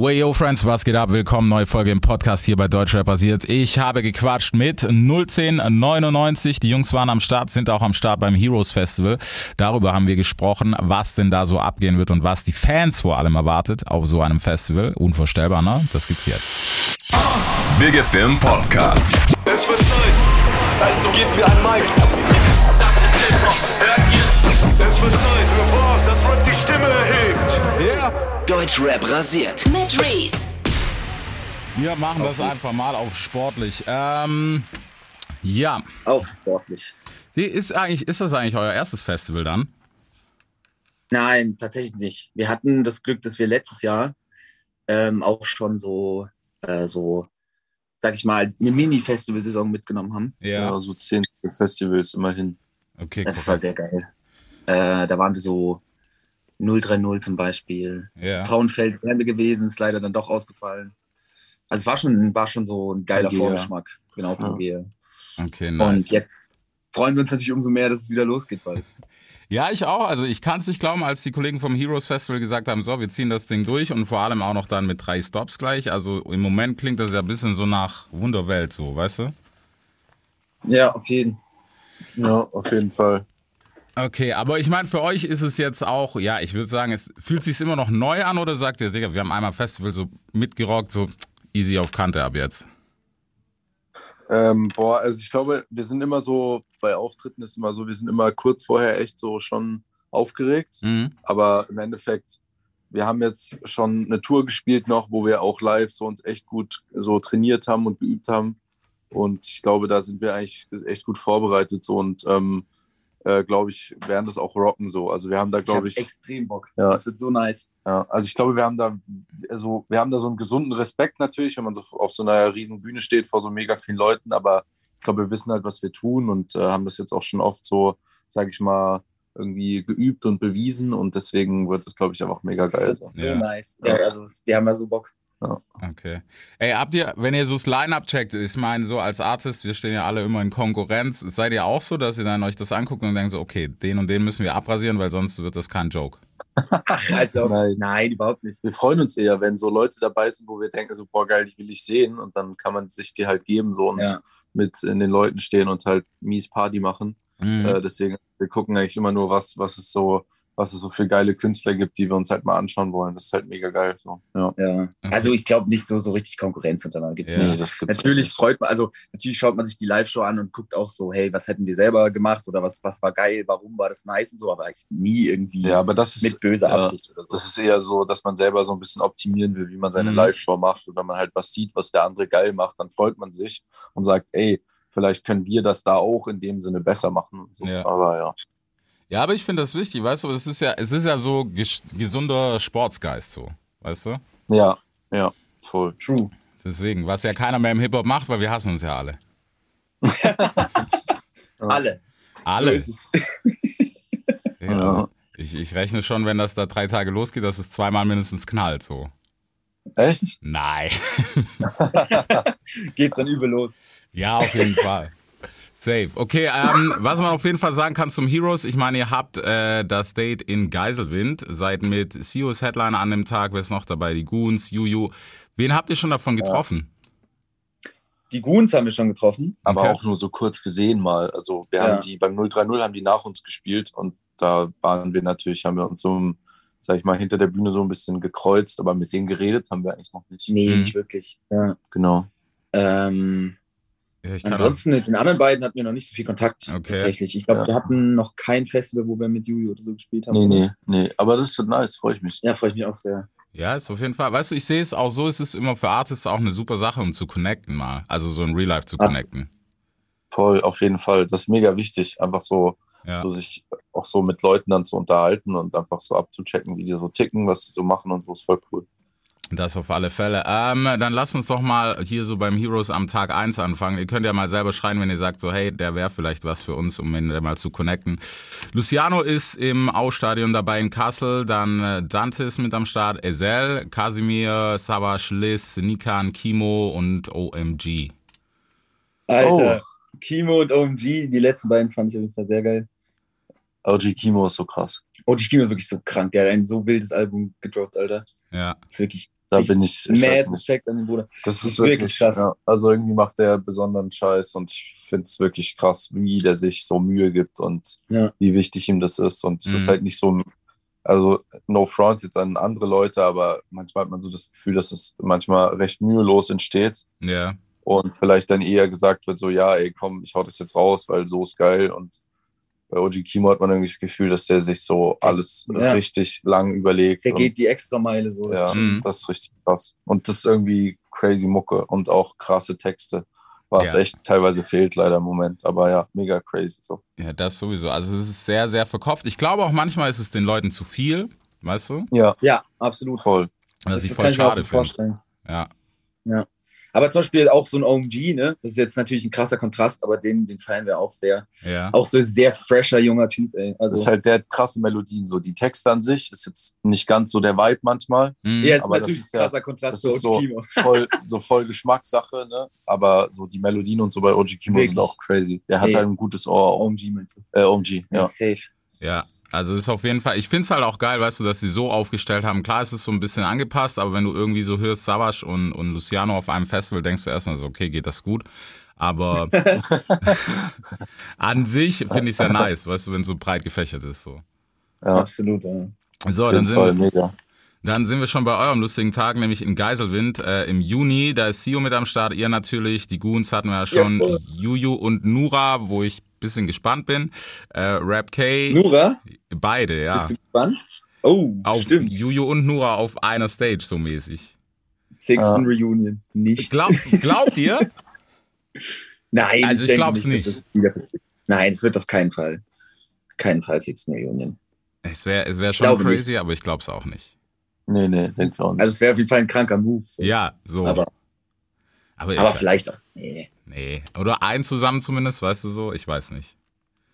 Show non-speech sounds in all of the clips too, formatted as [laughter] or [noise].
Way yo Friends, was geht ab? Willkommen, neue Folge im Podcast hier bei Deutschrap basiert. Ich habe gequatscht mit 01099. Die Jungs waren am Start, sind auch am Start beim Heroes Festival. Darüber haben wir gesprochen, was denn da so abgehen wird und was die Fans vor allem erwartet auf so einem Festival. Unvorstellbar, ne? Das gibt's jetzt. Big Film Podcast. Es wird Zeit, also gebt mir ein Mic. Deutschrap rasiert. Mit Reese. Wir machen das einfach mal auf sportlich. Ähm, ja. Auch sportlich. Wie Ist, eigentlich, ist das eigentlich euer erstes Festival dann? Nein, tatsächlich nicht. Wir hatten das Glück, dass wir letztes Jahr ähm, auch schon so, äh, so, sag ich mal, eine Mini-Festival-Saison mitgenommen haben. Ja, so zehn Festivals immerhin. Okay, Das war korrekt. sehr geil. Äh, da waren wir so 030 zum Beispiel. Ja. Frauenfeld wären wir gewesen, ist leider dann doch ausgefallen. Also es war schon, war schon so ein geiler Pangea. Vorgeschmack. Genau, Pangea. Okay, nice. Und jetzt freuen wir uns natürlich umso mehr, dass es wieder losgeht bald. [laughs] Ja, ich auch. Also ich kann es nicht glauben, als die Kollegen vom Heroes Festival gesagt haben, so, wir ziehen das Ding durch und vor allem auch noch dann mit drei Stops gleich. Also im Moment klingt das ja ein bisschen so nach Wunderwelt, so, weißt du? Ja, auf jeden. Ja, auf jeden Fall. Okay, aber ich meine, für euch ist es jetzt auch, ja, ich würde sagen, es fühlt sich immer noch neu an oder sagt ihr, Digga, wir haben einmal Festival so mitgerockt, so easy auf Kante ab jetzt? Ähm, boah, also ich glaube, wir sind immer so, bei Auftritten ist immer so, wir sind immer kurz vorher echt so schon aufgeregt. Mhm. Aber im Endeffekt, wir haben jetzt schon eine Tour gespielt noch, wo wir auch live so uns echt gut so trainiert haben und geübt haben. Und ich glaube, da sind wir eigentlich echt gut vorbereitet so und ähm, äh, glaube ich, werden das auch rocken so. Also wir haben da, Ich hab glaube ich, extrem Bock. Ja. Das wird so nice. Ja, also ich glaube, wir haben da, also wir haben da so einen gesunden Respekt natürlich, wenn man so auf so einer riesen Bühne steht vor so mega vielen Leuten, aber ich glaube, wir wissen halt, was wir tun und äh, haben das jetzt auch schon oft so, sage ich mal, irgendwie geübt und bewiesen und deswegen wird es, glaube ich, einfach mega Das geil. wird So. so Ja. nice. Ja, also wir haben ja so Bock. Okay. Ey, habt ihr, wenn ihr so das Line-Up checkt, ich meine, so als Artist, wir stehen ja alle immer in Konkurrenz, seid ihr auch so, dass ihr dann euch das anguckt und denkt so, okay, den und den müssen wir abrasieren, weil sonst wird das kein Joke. Also, Nein. nein. überhaupt nicht. Wir freuen uns eher, wenn so Leute dabei sind, wo wir denken, so, boah, geil, die will ich sehen und dann kann man sich die halt geben so und Ja. mit in den Leuten stehen und halt mies Party machen. Mhm. Äh, deswegen, wir gucken eigentlich immer nur, was, was es so, was es so für geile Künstler gibt, die wir uns halt mal anschauen wollen. Das ist halt mega geil. So. Ja. Ja. Also ich glaube nicht so, so richtig Konkurrenz untereinander gibt es Ja. nicht. das gibt's Natürlich nicht. freut man, also natürlich schaut man sich die Live-Show an und guckt auch so, hey, was hätten wir selber gemacht oder was, was war geil, warum war das nice und so, aber ich nie irgendwie Ja, aber das ist, mit böser ja, Absicht oder so. das ist eher so, dass man selber so ein bisschen optimieren will, wie man seine Mhm. Live-Show macht. Und wenn man halt was sieht, was der andere geil macht, dann freut man sich und sagt, ey, vielleicht können wir das da auch in dem Sinne besser machen. Und so. Ja. Aber ja. Ja, aber ich finde das wichtig, weißt du, es ist ja, es ist ja so ges gesunder Sportsgeist, so, weißt du? Ja, ja, voll. True. Deswegen, was ja keiner mehr im Hip-Hop macht, weil wir hassen uns ja alle. [laughs] Alle. Alle. So ist es. [laughs] Ja, also ich, ich rechne schon, wenn das da drei Tage losgeht, dass es zweimal mindestens knallt, so. Echt? Nein. [laughs] Geht's dann übel los. Ja, auf jeden Fall. Safe. Okay, ähm, was man auf jeden Fall sagen kann zum Heroes, ich meine, ihr habt äh, das Date in Geiselwind, seid mit Sios Headliner an dem Tag, wer ist noch dabei? Die Goons, Juju. Wen habt ihr schon davon getroffen? Die Goons haben wir schon getroffen. Aber Okay. auch nur so kurz gesehen mal. Also wir Ja. haben die beim 030 haben die nach uns gespielt und da waren wir natürlich, haben wir uns so, sag ich mal, hinter der Bühne so ein bisschen gekreuzt, aber mit denen geredet haben wir eigentlich noch nicht. Nee, Mhm. nicht wirklich. Ja. Genau. Ähm, Ja, ansonsten mit den anderen beiden hatten wir noch nicht so viel Kontakt Okay. tatsächlich. Ich glaube, Ja. wir hatten noch kein Festival, wo wir mit Juju oder so gespielt haben. Nee, nee, nee. Aber das wird nice, freue ich mich. Ja, freue ich mich auch sehr. Ja, ist auf jeden Fall. Weißt du, ich sehe es auch so, es ist immer für Artists auch eine super Sache, um zu connecten mal. Also so in Real Life zu connecten. Voll, auf jeden Fall. Das ist mega wichtig, einfach so, Ja. so sich auch so mit Leuten dann zu unterhalten und einfach so abzuchecken, wie die so ticken, was sie so machen und so, ist voll cool. Das auf alle Fälle. Ähm, dann lasst uns doch mal hier so beim Heroes am Tag 1 anfangen. Ihr könnt ja mal selber schreien, wenn ihr sagt, so hey, der wäre vielleicht was für uns, um ihn mal zu connecten. Luciano ist im Ausstadion dabei in Kassel, dann äh, Dante ist mit am Start, Ezel, Casimir, Savas, Liz, Nikan, Kimo und OMG. Alter, Kimo und OMG, die letzten beiden fand ich auf jeden Fall sehr geil. OG Kimo ist so krass. OG Kimo ist wirklich so krank, der hat ein so wildes Album gedroppt, Alter. Ja. ist wirklich Da Ich- bin ich, ich nicht. Respekt an den Bruder. Das Das ist, ist wirklich wirklich krass. Ja, also irgendwie macht der besonderen Scheiß und ich finde es wirklich krass, wie der sich so Mühe gibt und Ja. wie wichtig ihm das ist. Und es Mhm. ist halt nicht so, also no front jetzt an andere Leute, aber manchmal hat man so das Gefühl, dass es manchmal recht mühelos entsteht Ja. und vielleicht dann eher gesagt wird, so ja, ey, komm, ich hau das jetzt raus, weil so ist geil. Und bei OG Kimo hat man irgendwie das Gefühl, dass der sich so alles Ja. richtig lang überlegt. Der und- geht die Extrameile so. ja, Mhm. das ist richtig krass. Und das ist irgendwie crazy Mucke und auch krasse Texte. Was Ja. echt teilweise fehlt leider im Moment. Aber ja, mega crazy so. Ja, das sowieso. Also es ist sehr, sehr verkopft. Ich glaube auch manchmal ist es den Leuten zu viel, weißt du? Ja, Ja, absolut. voll. Was ich das voll kann ich auch schade finde. vorstellen. Ja. Aber zum Beispiel auch so ein OMG, ne? Das ist jetzt natürlich ein krasser Kontrast, aber den, den feiern wir auch sehr. Ja. Auch so ein sehr fresher junger Typ, ey. Das Also, ist halt der krasse Melodien. So die Texte an sich ist jetzt nicht ganz so der Vibe manchmal. Mhm. ja, ist aber das natürlich ist ein ja- krasser Kontrast das zu OG so- Kimo. [laughs] Voll, so voll Geschmackssache, ne? Aber so die Melodien und so bei OG Kimo Wirklich. sind auch crazy. Der hat Nee. halt ein gutes Ohr. auch. OMG meinst du? Äh, OMG, ja. Safe. Ja, also ist auf jeden Fall, ich finde es halt auch geil, weißt du, dass sie so aufgestellt haben. Klar, es ist so ein bisschen angepasst, aber wenn du irgendwie so hörst, Savage und, und Luciano auf einem Festival, denkst du erstmal so, okay, geht das gut. Aber [laughs] an sich finde ich es ja nice, weißt du, wenn es so breit gefächert ist. So, Ja, Absolut, ja. so auf dann, jeden sind Fall wir, mega. Dann sind wir schon bei eurem lustigen Tag, nämlich in Geiselwind äh, im Juni. Da ist Sio mit am Start, ihr natürlich, die Goons hatten wir ja schon, voll. Juju und Nura, wo ich ein bisschen gespannt bin. Äh, Rap K, Nura, beide, ja. bist du gespannt? Oh, Auf stimmt. Juju und Nura auf einer Stage, so mäßig. Sixten Reunion. Nicht. Glaub, glaubt ihr? [laughs] Nein, Also ich denke glaub's nicht. passiert. Nein, es wird auf keinen Fall. Keinen Fall Sixten Reunion. Es wäre es wär schon crazy, nicht. aber ich glaube es auch nicht. Nee, nee, denke ich auch nicht. Also es wäre auf jeden Fall ein kranker Move. So. Ja, so. Aber, aber, ich aber vielleicht auch. Nee. Nee. Oder ein zusammen zumindest, weißt du so? Ich weiß nicht.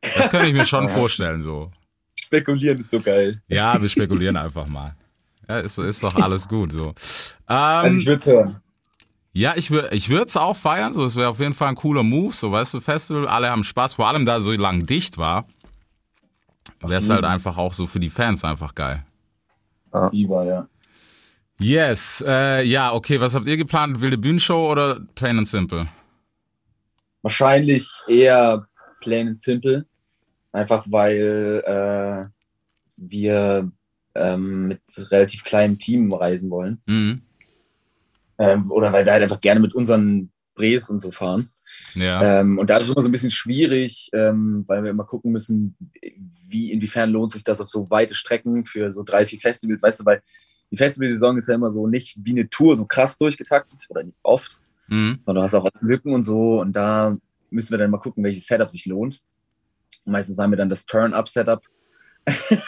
Das könnte ich mir schon [laughs] vorstellen, so. Spekulieren ist so geil. Ja, wir spekulieren einfach mal. Ja, ist, ist doch alles gut, so. Also Ähm, ich würde es hören. ja, ich würde ich es auch feiern, so. Es wäre auf jeden Fall ein cooler Move, so, weißt du, Festival, alle haben Spaß, vor allem da so lang dicht war. Wäre es halt einfach auch so für die Fans einfach geil. Viva, ja. Yes, äh, ja, okay, was habt ihr geplant? Wilde Bühnenshow oder Plain and Simple? Wahrscheinlich eher plain and simple. Einfach weil äh, wir ähm, mit relativ kleinem Team reisen wollen. Mhm. Ähm, oder weil wir halt einfach gerne mit unseren Brees und so fahren. Ja. Ähm, und da ist es immer so ein bisschen schwierig, ähm, weil wir immer gucken müssen, wie, inwiefern lohnt sich das auf so weite Strecken für so drei, vier Festivals, weißt du, weil die Festivalsaison ist ja immer so nicht wie eine Tour so krass durchgetaktet oder nicht oft, Mhm. sondern du hast auch Lücken und so und da müssen wir dann mal gucken, welches Setup sich lohnt. Und meistens haben wir dann das Turn-Up-Setup. [laughs]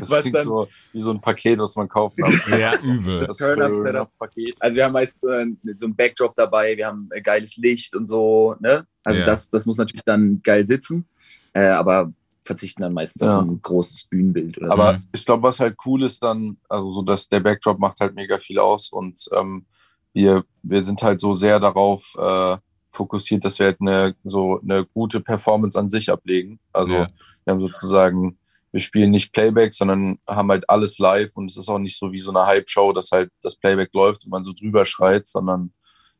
Das was klingt dann- so wie so ein Paket, was man kaufen kann. [laughs] Ja, übel. Das Turn-Up-Setup-Paket. Also wir haben meist äh, so ein Backdrop dabei, wir haben äh, geiles Licht und so, ne? Also Ja. das, das muss natürlich dann geil sitzen, äh, aber verzichten dann meistens Ja. auf ein großes Bühnenbild oder Aber so. ich glaube, was halt cool ist dann, also so, dass der Backdrop macht halt mega viel aus und ähm, wir, wir sind halt so sehr darauf äh, fokussiert, dass wir halt eine, so eine gute Performance an sich ablegen. Also Ja. wir haben sozusagen, wir spielen nicht Playback, sondern haben halt alles live und es ist auch nicht so wie so eine Hype-Show, dass halt das Playback läuft und man so drüber schreit, sondern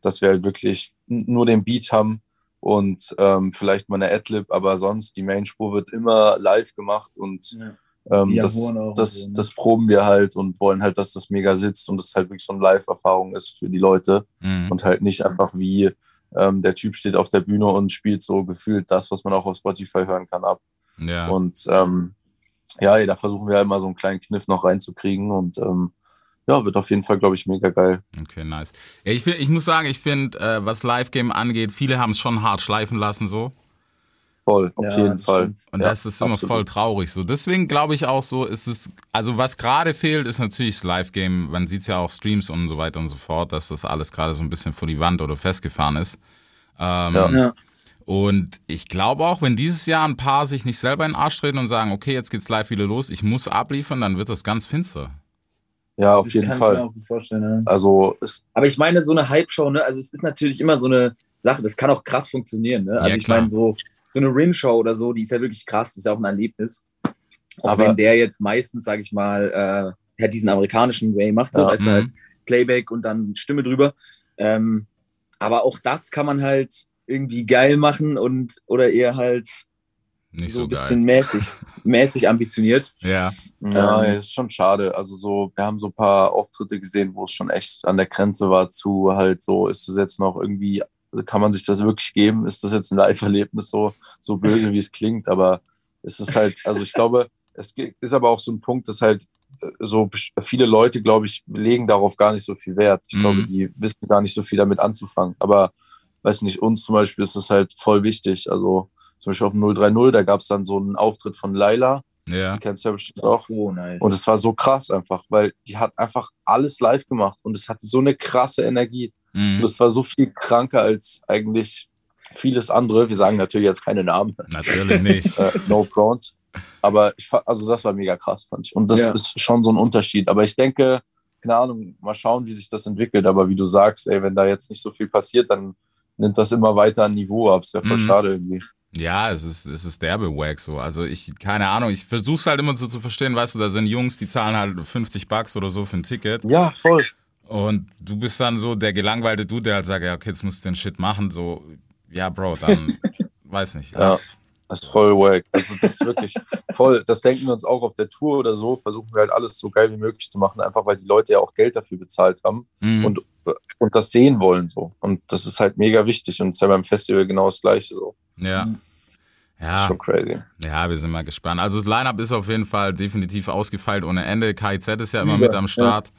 dass wir halt wirklich nur den Beat haben und ähm, vielleicht mal eine Adlib, aber sonst die Mainspur wird immer live gemacht und Ja. ähm, das, das, so, ne? das proben wir halt und wollen halt, dass das mega sitzt und das halt wirklich so eine Live-Erfahrung ist für die Leute Mhm. und halt nicht einfach wie ähm, der Typ steht auf der Bühne und spielt so gefühlt das, was man auch auf Spotify hören kann, ab. Ja. Und ähm, ja, ey, da versuchen wir halt mal so einen kleinen Kniff noch reinzukriegen und ähm, ja, wird auf jeden Fall, glaube ich, mega geil. Okay, nice. Ja, ich, find, ich muss sagen, ich finde, äh, was Live-Game angeht, viele haben es schon hart schleifen lassen so. Voll, auf Ja, jeden Fall. stimmt. Und Ja, das ist immer absolut. voll traurig so. Deswegen glaube ich auch so, ist es, also was gerade fehlt, ist natürlich das Live-Game. Man sieht ja auch Streams und so weiter und so fort, dass das alles gerade so ein bisschen vor die Wand oder festgefahren ist. Ähm, Ja. Und ich glaube auch, wenn dieses Jahr ein paar sich nicht selber in den Arsch treten und sagen, okay, jetzt geht's live wieder los, ich muss abliefern, dann wird das ganz finster. Ja, auf Das jeden kann ich mir Fall. auch gut vorstellen, ja. Also es, Aber ich meine, so eine Hype-Show, ne, also es ist natürlich immer so eine Sache, das kann auch krass funktionieren, ne? Also Ja, ich meine, so, so eine Rin-Show oder so, die ist ja wirklich krass, das ist ja auch ein Erlebnis. Auch Aber- wenn der jetzt meistens, sage ich mal, äh, ja, diesen amerikanischen Way macht, so, Ja. weißt du Mhm. halt, Playback und dann Stimme drüber. Ähm, aber auch das kann man halt irgendwie geil machen und oder eher halt Nicht so so ein bisschen geil. mäßig, [laughs] mäßig ambitioniert. Ja. Ja, Ähm, ist schon schade. Also so, wir haben so ein paar Auftritte gesehen, wo es schon echt an der Grenze war zu halt so, ist es jetzt noch irgendwie, also kann man sich das wirklich geben? Ist das jetzt ein Live-Erlebnis so, so böse, wie es klingt? Aber es ist halt, also ich glaube, es ist aber auch so ein Punkt, dass halt äh, so viele Leute, glaube ich, legen darauf gar nicht so viel Wert. Ich Mhm. glaube, die wissen gar nicht so viel damit anzufangen. Aber weiß nicht, uns zum Beispiel ist das halt voll wichtig. Also zum Beispiel auf dem 030, da gab es dann so einen Auftritt von Laila, Ja. die kennst du ja bestimmt Ach auch. so nice. Und es war so krass einfach, weil die hat einfach alles live gemacht und es hatte so eine krasse Energie. Und Mhm. es war so viel kranker als eigentlich vieles andere. Wir sagen natürlich jetzt keine Namen, Natürlich nicht. [laughs] äh, no front. Aber ich fand, also das war mega krass, fand ich. Und das Ja. ist schon so ein Unterschied. Aber ich denke, keine Ahnung, mal schauen, wie sich das entwickelt. Aber wie du sagst, ey, wenn da jetzt nicht so viel passiert, dann nimmt das immer weiter an Niveau ab. Ist ja voll Mhm. schade irgendwie. Ja, es ist, es ist derbe Wack so. Also ich, keine Ahnung, ich versuch's halt immer so zu verstehen, weißt du, da sind Jungs, die zahlen halt 50 Bucks oder so für ein Ticket. Ja, voll. Und du bist dann so der gelangweilte Dude, der halt sagt, ja, okay, jetzt musst du den Shit machen. So, ja, Bro, dann, [laughs] weiß nicht. Ja. lass. Das ist voll wack. Also das ist wirklich [laughs] voll, das denken wir uns auch auf der Tour oder so, versuchen wir halt alles so geil wie möglich zu machen, einfach weil die Leute ja auch Geld dafür bezahlt haben Mhm. und, und das sehen wollen so. Und das ist halt mega wichtig und es ist ja beim Festival genau das gleiche so. ja. Ist Ja, schon crazy. ja, wir sind mal gespannt. Also das Line-Up ist auf jeden Fall definitiv ausgefeilt ohne Ende. KIZ ist ja immer mit am Start.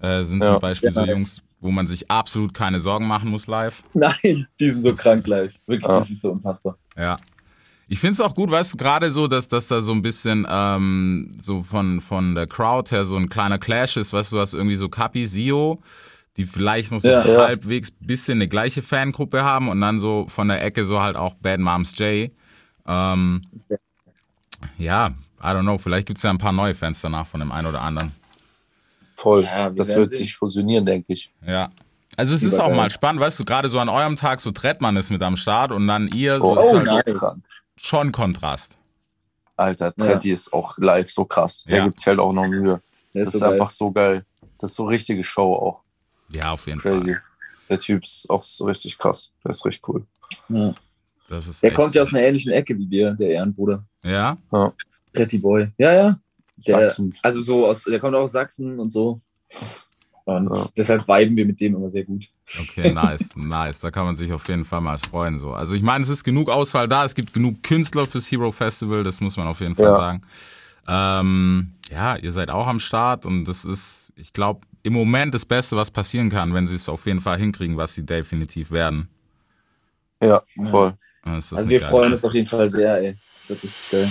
Äh, sind Ja. zum Beispiel Ja, so nice. Jungs, wo man sich absolut keine Sorgen machen muss live. Nein, die sind so krank live. Wirklich, Ja. das ist so unfassbar. Ja. Ich finde es auch gut, weißt du, gerade so, dass, dass da so ein bisschen ähm, so von, von der Crowd her so ein kleiner Clash ist, weißt du, du hast irgendwie so Kapi, Sio, die vielleicht noch so Ja, ja. halbwegs bisschen eine gleiche Fangruppe haben und dann so von der Ecke so halt auch Bad Moms J. Ähm, ja, I don't know, vielleicht gibt es ja ein paar neue Fans danach von dem einen oder anderen. Voll. Ja, das wird sich fusionieren, denke ich. Ja. Also es ist auch mal spannend, weißt du, gerade so an eurem Tag, so Trettmann ist mit am Start und dann ihr, so Oh, ist Oh, halt so. Schon Kontrast. Alter, Tretti ist auch live so krass. Der Ja. gibt sich halt auch noch Mühe. Der Das ist so geil. einfach so geil. Das ist so richtige Show auch. Ja, auf jeden Fall. Crazy. Der Typ ist auch so richtig krass. Der ist richtig cool. Ja. Das ist Der kommt ja aus einer ähnlichen Ecke wie wir, der Ehrenbruder. Ja? Pretty Boy. Ja, ja. Der, Sachsen. also so aus, der kommt auch aus Sachsen und so. Und Ja. deshalb viben wir mit dem immer sehr gut. Okay, nice, [laughs] nice. Da kann man sich auf jeden Fall mal freuen. So. Also ich meine, es ist genug Auswahl da, es gibt genug Künstler fürs Hero Festival, das muss man auf jeden Fall Ja. sagen. Ähm, ja, ihr seid auch am Start und das ist, ich glaube, im Moment das Beste, was passieren kann, wenn sie es auf jeden Fall hinkriegen, was sie definitiv werden. Ja, voll. Ist Also wir freuen uns auf jeden Fall sehr, ey. Das wird richtig geil.